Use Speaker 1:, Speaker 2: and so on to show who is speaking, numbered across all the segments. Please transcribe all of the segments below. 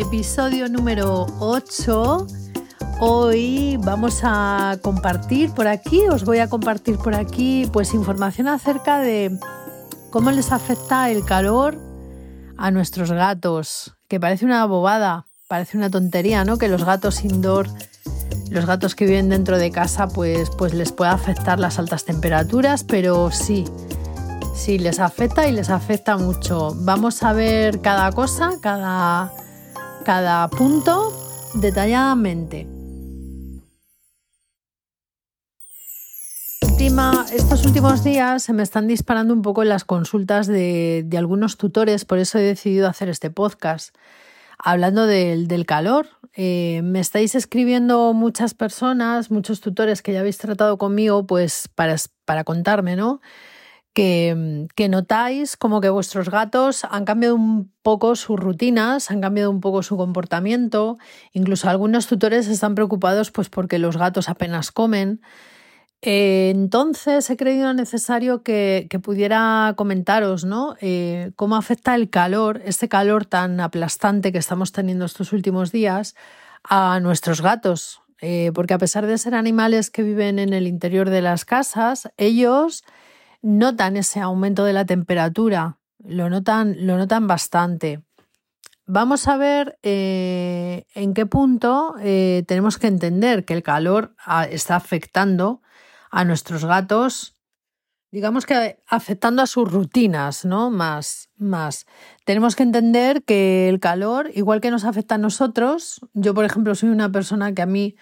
Speaker 1: Episodio número 8. Hoy vamos a compartir por aquí, os voy a compartir por aquí pues información acerca de cómo les afecta el calor a nuestros gatos, que parece una bobada, parece una tontería, ¿no? Que los gatos indoor, los gatos que viven dentro de casa, pues, pues les puede afectar las altas temperaturas, pero sí, sí, les afecta y les afecta mucho. Vamos a ver cada cosa, cada cada punto detalladamente. estos últimos días se me están disparando un poco las consultas de, algunos tutores, por eso he decidido hacer este podcast. Hablando del, calor, eh, me estáis escribiendo muchas personas, muchos tutores que ya habéis tratado conmigo, pues para, para contarme, ¿no? Que, notáis como que vuestros gatos han cambiado un poco sus rutinas, han cambiado un poco su comportamiento. Incluso algunos tutores están preocupados pues porque los gatos apenas comen. Eh, entonces he creído necesario que, pudiera comentaros ¿no? Eh, cómo afecta el calor, este calor tan aplastante que estamos teniendo estos últimos días, a nuestros gatos. Eh, porque a pesar de ser animales que viven en el interior de las casas, ellos notan ese aumento de la temperatura, lo notan, lo notan bastante. Vamos a ver eh, en qué punto eh, tenemos que entender que el calor ah, está afectando a nuestros gatos, digamos que afectando a sus rutinas, ¿no? Más, más. Tenemos que entender que el calor, igual que nos afecta a nosotros, yo por ejemplo soy una persona que a mí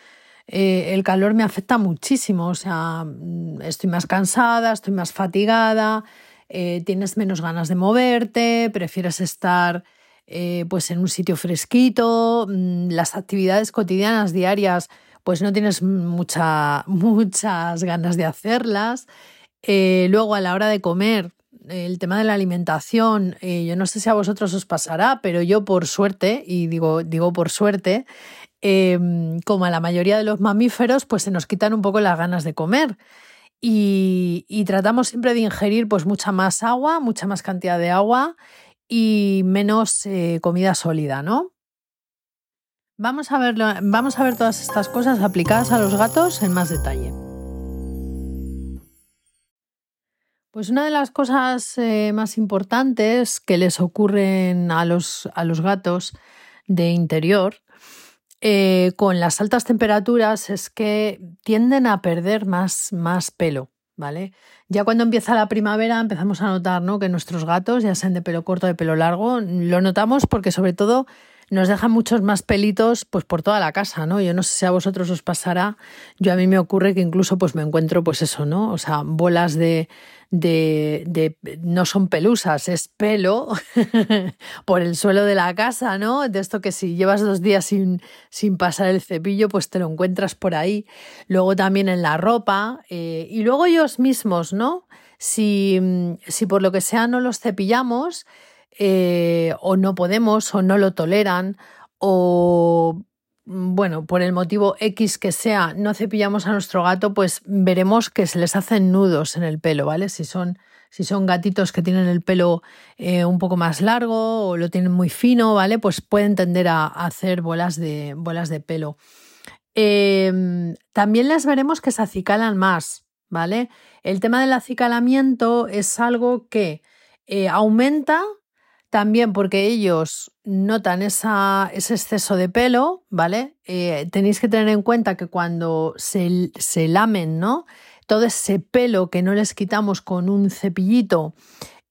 Speaker 1: eh, el calor me afecta muchísimo, o sea, mm, estoy más cansada, estoy más fatigada, eh, tienes menos ganas de moverte, prefieres estar eh, pues en un sitio fresquito, mm, las actividades cotidianas diarias pues no tienes mucha, muchas ganas de hacerlas. luego a la hora de comer, el tema de la alimentación, yo no sé si a vosotros os pasará, pero yo por suerte, y digo, digo por suerte, Em, como a la mayoría de los mamíferos, pues se nos quitan un poco las ganas de comer. Y, tratamos siempre de ingerir pues mucha más agua, mucha más cantidad de agua y menos eh, comida sólida, ¿no? Vamos a, ver, vamos a ver todas estas cosas aplicadas a los gatos en más detalle. Pues una de las cosas eh, más importantes que les ocurren a los, a los gatos de interior eh, con las altas temperaturas es que tienden a perder más, más pelo, ¿vale? Ya cuando empieza la primavera empezamos a notar ¿no? que nuestros gatos, ya sean de pelo corto o de pelo largo, lo notamos porque sobre todo nos dejan muchos más pelitos pues por toda la casa, ¿no? Yo no sé si a vosotros os pasará, yo a mí me ocurre que incluso pues me encuentro pues eso, ¿no? O sea, bolas de, de, de, no son pelusas, es pelo por el suelo de la casa, ¿no? De esto que si llevas dos días sin, sin pasar el cepillo, pues te lo encuentras por ahí. Luego también en la ropa eh, y luego ellos mismos, ¿no? Si, si por lo que sea no los cepillamos eh, o no podemos o no lo toleran o Mm, bueno, por el motivo X que sea, no cepillamos a nuestro gato, pues veremos que se les hacen nudos en el pelo, ¿vale? Si son, si son gatitos que tienen el pelo eh, un poco más largo o lo tienen muy fino, ¿vale? Pues pueden tender a, hacer bolas de, bolas de pelo. Em, también les veremos que se acicalan más, ¿vale? El tema del acicalamiento es algo que eh, aumenta también porque ellos notan esa, ese exceso de pelo, ¿vale? Eh, tenéis que tener en cuenta que cuando se, se, lamen, ¿no? Todo ese pelo que no les quitamos con un cepillito,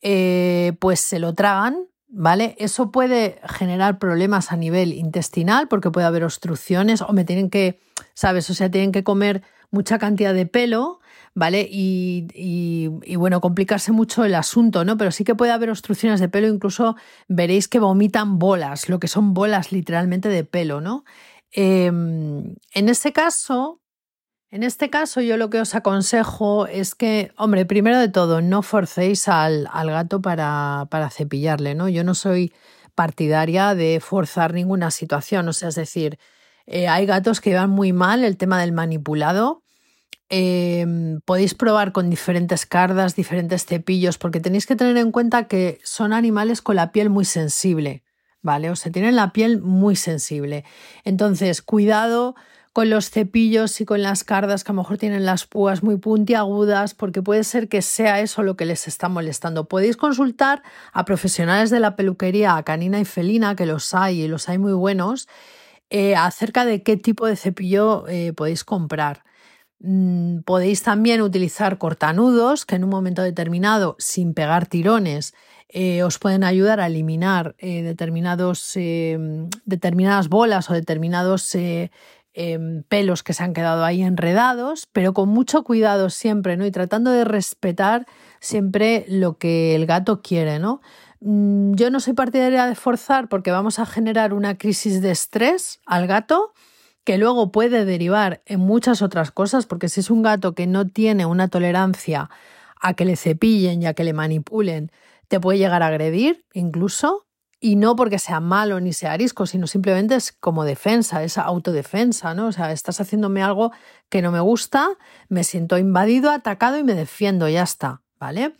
Speaker 1: eh, pues se lo tragan, ¿vale? Eso puede generar problemas a nivel intestinal porque puede haber obstrucciones o me tienen que, ¿sabes? O sea, tienen que comer mucha cantidad de pelo ¿vale? Y, bueno, complicarse mucho el asunto, ¿no? Pero sí que puede haber obstrucciones de pelo, incluso veréis que vomitan bolas, lo que son bolas literalmente de pelo, ¿no? Em, en este caso, en este caso, yo lo que os aconsejo es que, hombre, primero de todo, no forcéis al, gato para, para, cepillarle, ¿no? Yo no soy partidaria de forzar ninguna situación, o sea, es decir, eh, hay gatos que llevan muy mal el tema del manipulado Em, podéis probar con diferentes cardas, diferentes cepillos, porque tenéis que tener en cuenta que son animales con la piel muy sensible, ¿vale? O sea, tienen la piel muy sensible. Entonces, cuidado con los cepillos y con las cardas que a lo mejor tienen las púas muy puntiagudas, porque puede ser que sea eso lo que les está molestando. Podéis consultar a profesionales de la peluquería canina y felina, que los hay y los hay muy buenos, eh, acerca de qué tipo de cepillo eh, podéis comprar. Mm, podéis también utilizar cortanudos que en un momento determinado, sin pegar tirones, eh, os pueden ayudar a eliminar eh, determinados, em, determinadas bolas o determinados eh, em, pelos que se han quedado ahí enredados, pero con mucho cuidado siempre, ¿no? Y tratando de respetar siempre lo que el gato quiere, ¿no? Mm, yo no soy partidaria de forzar porque vamos a generar una crisis de estrés al gato que luego puede derivar en muchas otras cosas, porque si es un gato que no tiene una tolerancia a que le cepillen y a que le manipulen, te puede llegar a agredir incluso, y no porque sea malo ni sea arisco, sino simplemente es como defensa, esa autodefensa, ¿no? O sea, estás haciéndome algo que no me gusta, me siento invadido, atacado y me defiendo, ya está, ¿vale?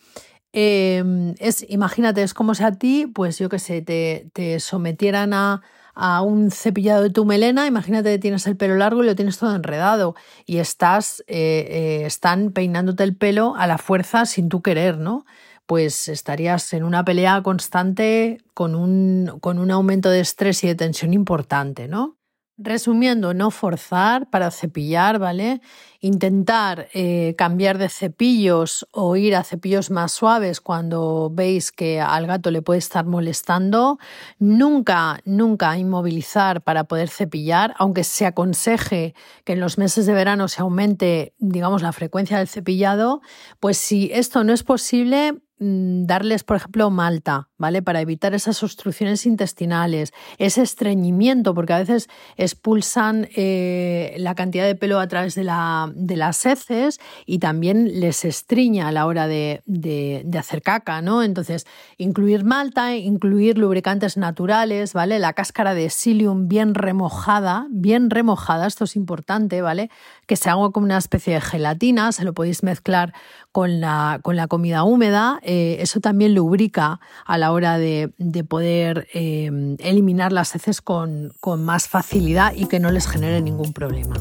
Speaker 1: Em, es, imagínate, es como si a ti, pues yo qué sé, te, te sometieran a, a un cepillado de tu melena, imagínate que tienes el pelo largo y lo tienes todo enredado y estás, eh, eh, están peinándote el pelo a la fuerza sin tú querer, ¿no? Pues estarías en una pelea constante con un, con un aumento de estrés y de tensión importante, ¿no? Resumiendo, no forzar para cepillar, ¿vale? Intentar eh, cambiar de cepillos o ir a cepillos más suaves cuando veis que al gato le puede estar molestando. Nunca, nunca inmovilizar para poder cepillar, aunque se aconseje que en los meses de verano se aumente, digamos, la frecuencia del cepillado. Pues si esto no es posible, Mm, darles, por ejemplo, malta, ¿vale? Para evitar esas obstrucciones intestinales, ese estreñimiento, porque a veces expulsan eh, la cantidad de pelo a través de, la, de, las heces y también les estriña a la hora de, de, hacer caca, ¿no? Entonces, incluir malta, incluir lubricantes naturales, ¿vale? La cáscara de psyllium bien remojada, bien remojada, esto es importante, ¿vale? Que se haga como una especie de gelatina, se lo podéis mezclar con la, con la comida húmeda eh, eso también lubrica a la hora de, poder eh, eliminar las heces con, más facilidad y que no les genere ningún problema.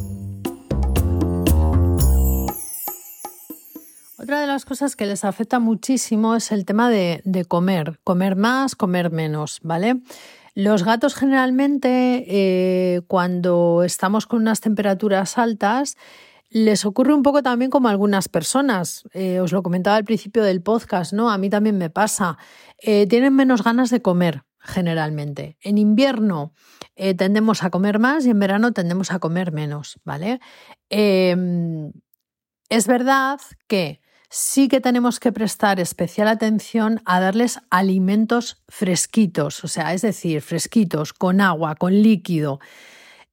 Speaker 1: Otra de las cosas que les afecta muchísimo es el tema de, comer, comer más, comer menos, ¿vale? Los gatos generalmente eh, cuando estamos con unas temperaturas altas les ocurre un poco también como a algunas personas. Eh, os lo comentaba al principio del podcast, ¿no? A mí también me pasa. Eh, tienen menos ganas de comer generalmente. En invierno tendemos a comer más y en verano tendemos a comer menos, ¿vale? Em, es verdad que sí que tenemos que prestar especial atención a darles alimentos fresquitos, o sea, es decir, fresquitos, con agua, con líquido.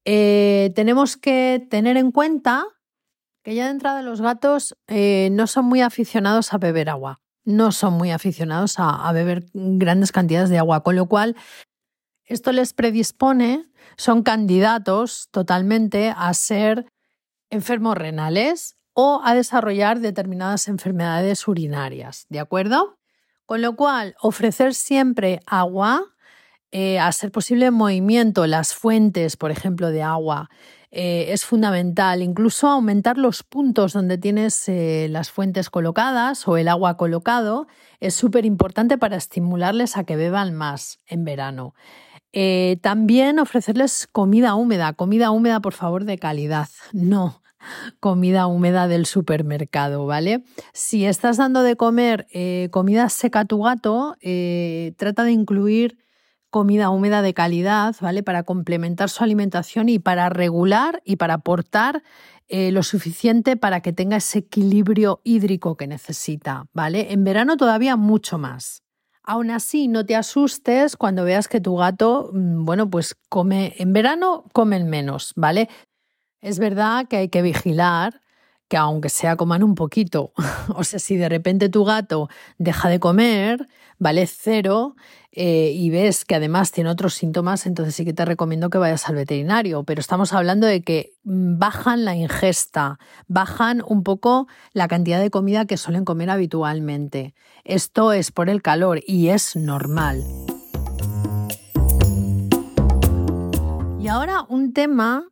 Speaker 1: tenemos que tener en cuenta que ya de entrada los gatos eh, no son muy aficionados a beber agua, no son muy aficionados a, beber grandes cantidades de agua, con lo cual esto les predispone, son candidatos totalmente a ser enfermos renales o a desarrollar determinadas enfermedades urinarias, ¿de acuerdo? Con lo cual, ofrecer siempre agua, eh, a ser posible movimiento, las fuentes, por ejemplo, de agua, eh, es fundamental. Incluso aumentar los puntos donde tienes eh, las fuentes colocadas o el agua colocado es súper importante para estimularles a que beban más en verano. Eh, también ofrecerles comida húmeda, comida húmeda por favor de calidad, no comida húmeda del supermercado, ¿vale? Si estás dando de comer comida seca a tu gato, trata de incluir comida húmeda de calidad, ¿vale? Para complementar su alimentación y para regular y para aportar eh, lo suficiente para que tenga ese equilibrio hídrico que necesita, ¿vale? En verano todavía mucho más. Aún así, no te asustes cuando veas que tu gato, mm, bueno, pues come, en verano comen menos, ¿vale? Es verdad que hay que vigilar que aunque sea coman un poquito, o sea, si de repente tu gato deja de comer, vale cero, eh, y ves que además tiene otros síntomas, entonces sí que te recomiendo que vayas al veterinario. Pero estamos hablando de que mm, bajan la ingesta, bajan un poco la cantidad de comida que suelen comer habitualmente. Esto es por el calor y es normal. Y ahora un tema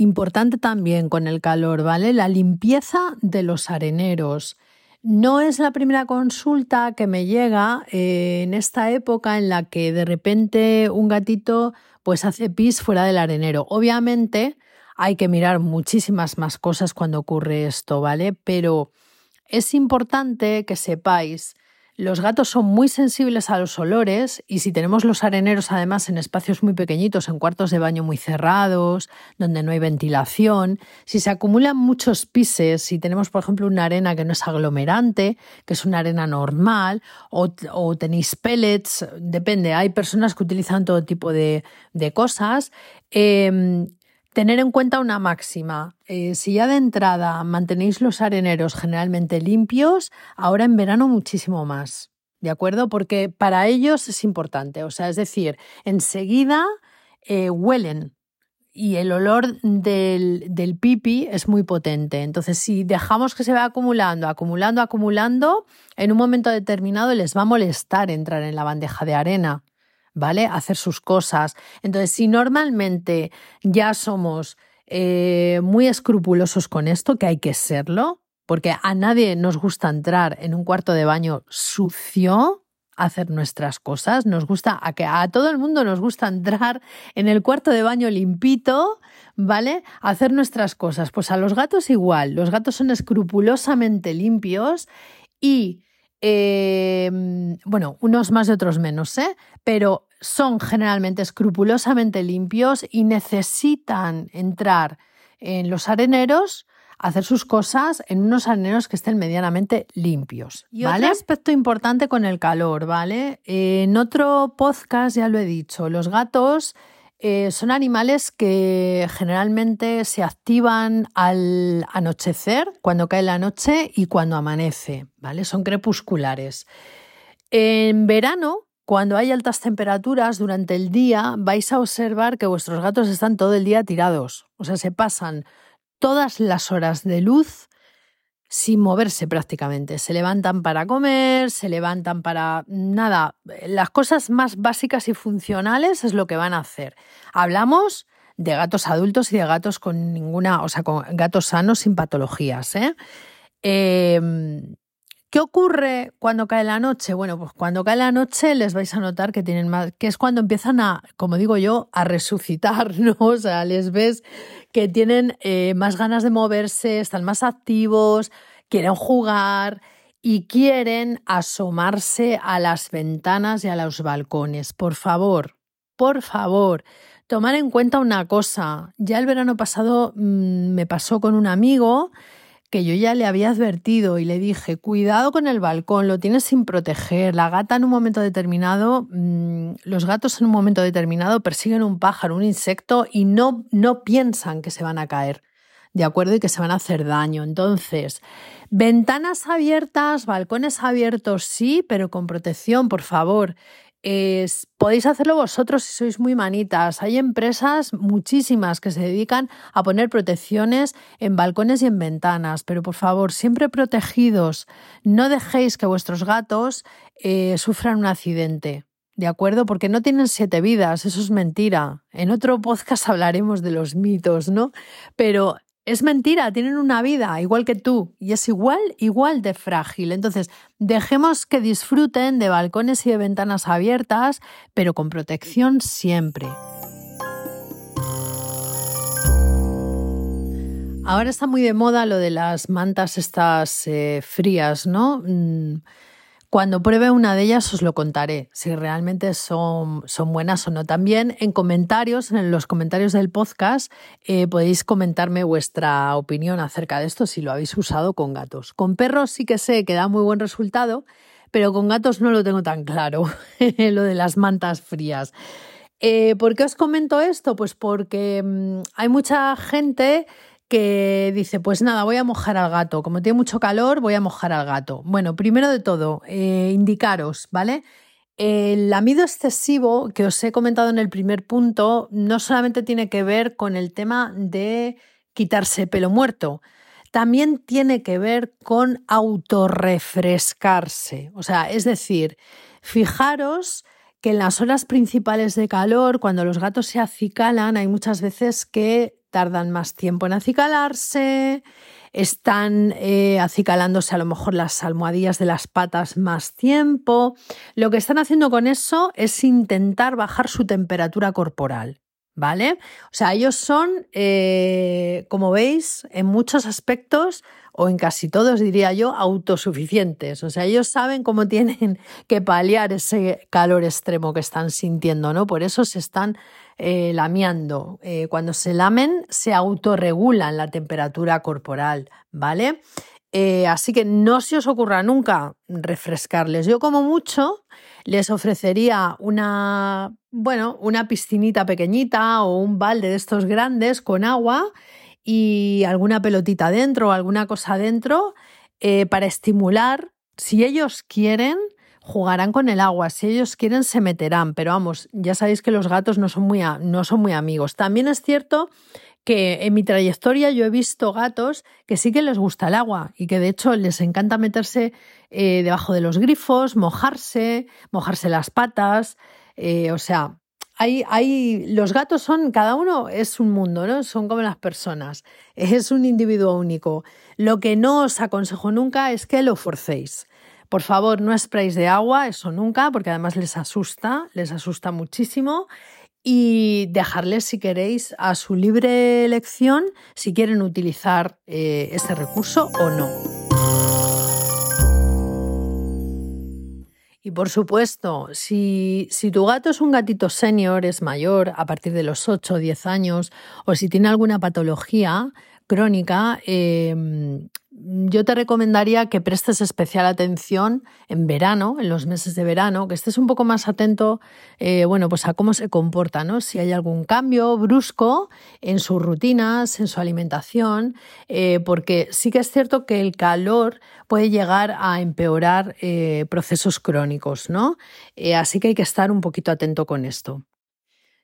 Speaker 1: Importante también con el calor, ¿vale? La limpieza de los areneros. No es la primera consulta que me llega eh, en esta época en la que de repente un gatito pues hace pis fuera del arenero. Obviamente hay que mirar muchísimas más cosas cuando ocurre esto, ¿vale? Pero es importante que sepáis los gatos son muy sensibles a los olores y si tenemos los areneros además en espacios muy pequeñitos, en cuartos de baño muy cerrados, donde no hay ventilación, si se acumulan muchos pises, si tenemos por ejemplo una arena que no es aglomerante, que es una arena normal, o, tenéis pellets, depende, hay personas que utilizan todo tipo de, cosas, em, Tener en cuenta una máxima. Eh, si ya de entrada mantenéis los areneros generalmente limpios, ahora en verano muchísimo más. ¿De acuerdo? Porque para ellos es importante. O sea, es decir, enseguida eh, huelen y el olor del, del, pipi es muy potente. Entonces, si dejamos que se vaya acumulando, acumulando, acumulando, en un momento determinado les va a molestar entrar en la bandeja de arena. ¿Vale? Hacer sus cosas. Entonces, si normalmente ya somos eh, muy escrupulosos con esto, que hay que serlo, porque a nadie nos gusta entrar en un cuarto de baño sucio, hacer nuestras cosas, nos gusta, a que a todo el mundo nos gusta entrar en el cuarto de baño limpito, ¿vale? hacer nuestras cosas. Pues a los gatos igual, los gatos son escrupulosamente limpios y Em, bueno, unos más y otros menos, ¿eh? pero son generalmente escrupulosamente limpios y necesitan entrar en los areneros, hacer sus cosas en unos areneros que estén medianamente limpios. Y otro aspecto importante con el calor, ¿vale? en otro podcast ya lo he dicho, los gatos eh, son animales que generalmente se activan al anochecer, cuando cae la noche y cuando amanece, ¿vale? Son crepusculares. En verano, cuando hay altas temperaturas durante el día, vais a observar que vuestros gatos están todo el día tirados, o sea, se pasan todas las horas de luz sin moverse prácticamente. Se levantan para comer, se levantan para nada. Las cosas más básicas y funcionales es lo que van a hacer. Hablamos de gatos adultos y de gatos con ninguna, o sea, con gatos sanos sin patologías. ¿eh? Em, ¿Qué ocurre cuando cae la noche? Bueno, pues cuando cae la noche les vais a notar que tienen más, que es cuando empiezan a, como digo yo, a resucitar, ¿no? O sea, les ves que tienen eh, más ganas de moverse, están más activos, quieren jugar y quieren asomarse a las ventanas y a los balcones. Por favor, por favor, tomar en cuenta una cosa. Ya el verano pasado mm, me pasó con un amigo que yo ya le había advertido y le dije, cuidado con el balcón, lo tienes sin proteger. La gata en un momento determinado, mm, los gatos en un momento determinado persiguen un pájaro, un insecto y no, no piensan que se van a caer, ¿de acuerdo? Y que se van a hacer daño. Entonces, ventanas abiertas, balcones abiertos, sí, pero con protección, por favor podéis hacerlo vosotros si sois muy manitas. Hay empresas muchísimas que se dedican a poner protecciones en balcones y en ventanas, pero por favor, siempre protegidos. No dejéis que vuestros gatos eh, sufran un accidente. ¿De acuerdo? Porque no tienen siete vidas, eso es mentira. En otro podcast hablaremos de los mitos, ¿no? Pero es mentira, tienen una vida igual que tú y es igual, igual de frágil. Entonces, dejemos que disfruten de balcones y de ventanas abiertas, pero con protección siempre. Ahora está muy de moda lo de las mantas estas eh, frías, ¿no? Mm, Cuando pruebe una de ellas os lo contaré, si realmente son, son buenas o no. También en comentarios, en los comentarios del podcast, eh, podéis comentarme vuestra opinión acerca de esto si lo habéis usado con gatos. Con perros sí que sé que da muy buen resultado, pero con gatos no lo tengo tan claro, lo de las mantas frías. Eh, ¿Por qué os comento esto? Pues porque mm, hay mucha gente que dice, pues nada, voy a mojar al gato. Como tiene mucho calor, voy a mojar al gato. Bueno, primero de todo, eh, indicaros, ¿vale? El amido excesivo que os he comentado en el primer punto no solamente tiene que ver con el tema de quitarse pelo muerto, también tiene que ver con autorrefrescarse. O sea, es decir, fijaros que en las horas principales de calor, cuando los gatos se acicalan, hay muchas veces que tardan más tiempo en acicalarse, están eh, acicalándose a lo mejor las almohadillas de las patas más tiempo. Lo que están haciendo con eso es intentar bajar su temperatura corporal. ¿Vale? O sea, ellos son, eh, como veis, en muchos aspectos o en casi todos, diría yo, autosuficientes. O sea, ellos saben cómo tienen que paliar ese calor extremo que están sintiendo, ¿no? Por eso se están eh, lameando. Eh, cuando se lamen, se autorregulan la temperatura corporal, ¿vale? Eh, así que no se os ocurra nunca refrescarles. Yo como mucho les ofrecería una, bueno, una piscinita pequeñita o un balde de estos grandes con agua y alguna pelotita dentro o alguna cosa dentro eh, para estimular. Si ellos quieren, jugarán con el agua. Si ellos quieren, se meterán. Pero vamos, ya sabéis que los gatos no son muy, no son muy amigos. También es cierto que en mi trayectoria yo he visto gatos que sí que les gusta el agua y que de hecho les encanta meterse eh, debajo de los grifos, mojarse, mojarse las patas. Eh, o sea, hay, los gatos son, cada uno es un mundo, ¿no? Son como las personas, es un individuo único. Lo que no os aconsejo nunca es que lo forcéis. Por favor, no sprayéis de agua, eso nunca, porque además les asusta, les asusta muchísimo. Y dejarles, si queréis, a su libre elección si quieren utilizar eh, ese recurso o no. Y por supuesto, si, si, tu gato es un gatito senior, es mayor, a partir de los 8 o 10 años, o si tiene alguna patología crónica, eh, yo te recomendaría que prestes especial atención en verano, en los meses de verano, que estés un poco más atento, eh, bueno, pues a cómo se comporta, ¿no? Si hay algún cambio brusco en sus rutinas, en su alimentación, eh, porque sí que es cierto que el calor puede llegar a empeorar eh, procesos crónicos, ¿no? así que hay que estar un poquito atento con esto.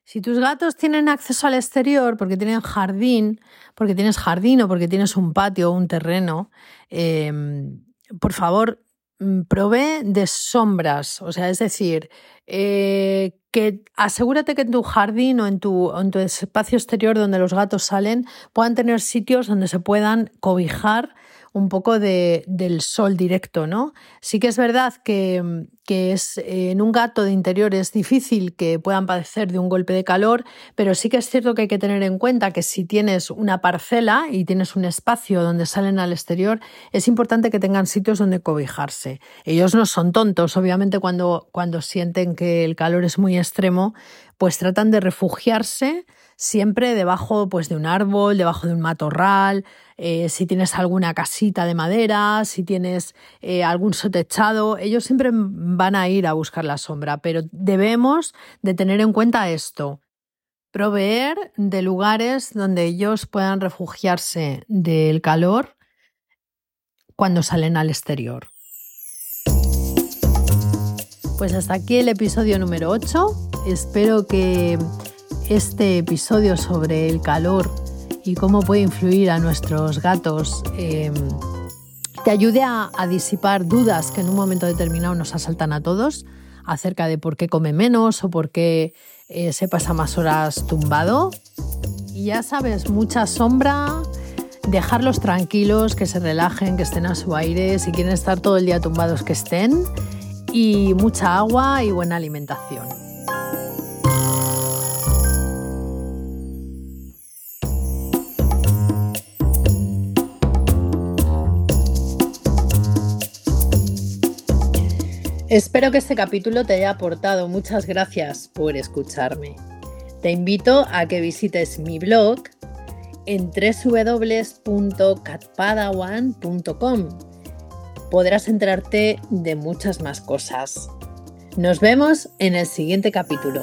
Speaker 1: Si tus gatos tienen acceso al exterior porque tienen jardín, porque tienes jardín o porque tienes un patio o un terreno, em, por favor, mm, provee de sombras. O sea, es decir, eh, que asegúrate que en tu jardín o en tu, en tu espacio exterior donde los gatos salen puedan tener sitios donde se puedan cobijar un poco de, del sol directo, ¿no? Sí que es verdad que, que es, eh, en un gato de interior es difícil que puedan padecer de un golpe de calor, pero sí que es cierto que hay que tener en cuenta que si tienes una parcela y tienes un espacio donde salen al exterior, es importante que tengan sitios donde cobijarse. Ellos no son tontos, obviamente cuando, cuando sienten que el calor es muy extremo, pues tratan de refugiarse siempre debajo pues, de un árbol, debajo de un matorral, eh, si tienes alguna casita de madera, si tienes eh, algún sotechado, ellos siempre van a ir a buscar la sombra, pero debemos de tener en cuenta esto, proveer de lugares donde ellos puedan refugiarse del calor cuando salen al exterior. Pues hasta aquí el episodio número 8. Espero que este episodio sobre el calor y cómo puede influir a nuestros gatos em, te ayude a, disipar dudas que en un momento determinado nos asaltan a todos acerca de por qué come menos o por qué eh, se pasa más horas tumbado. Y ya sabes, mucha sombra, dejarlos tranquilos, que se relajen, que estén a su aire, si quieren estar todo el día tumbados, que estén, y mucha agua y buena alimentación. Espero que este capítulo te haya aportado. Muchas gracias por escucharme. Te invito a que visites mi blog en www.catpadawan.com. Podrás enterarte de muchas más cosas. Nos vemos en el siguiente capítulo.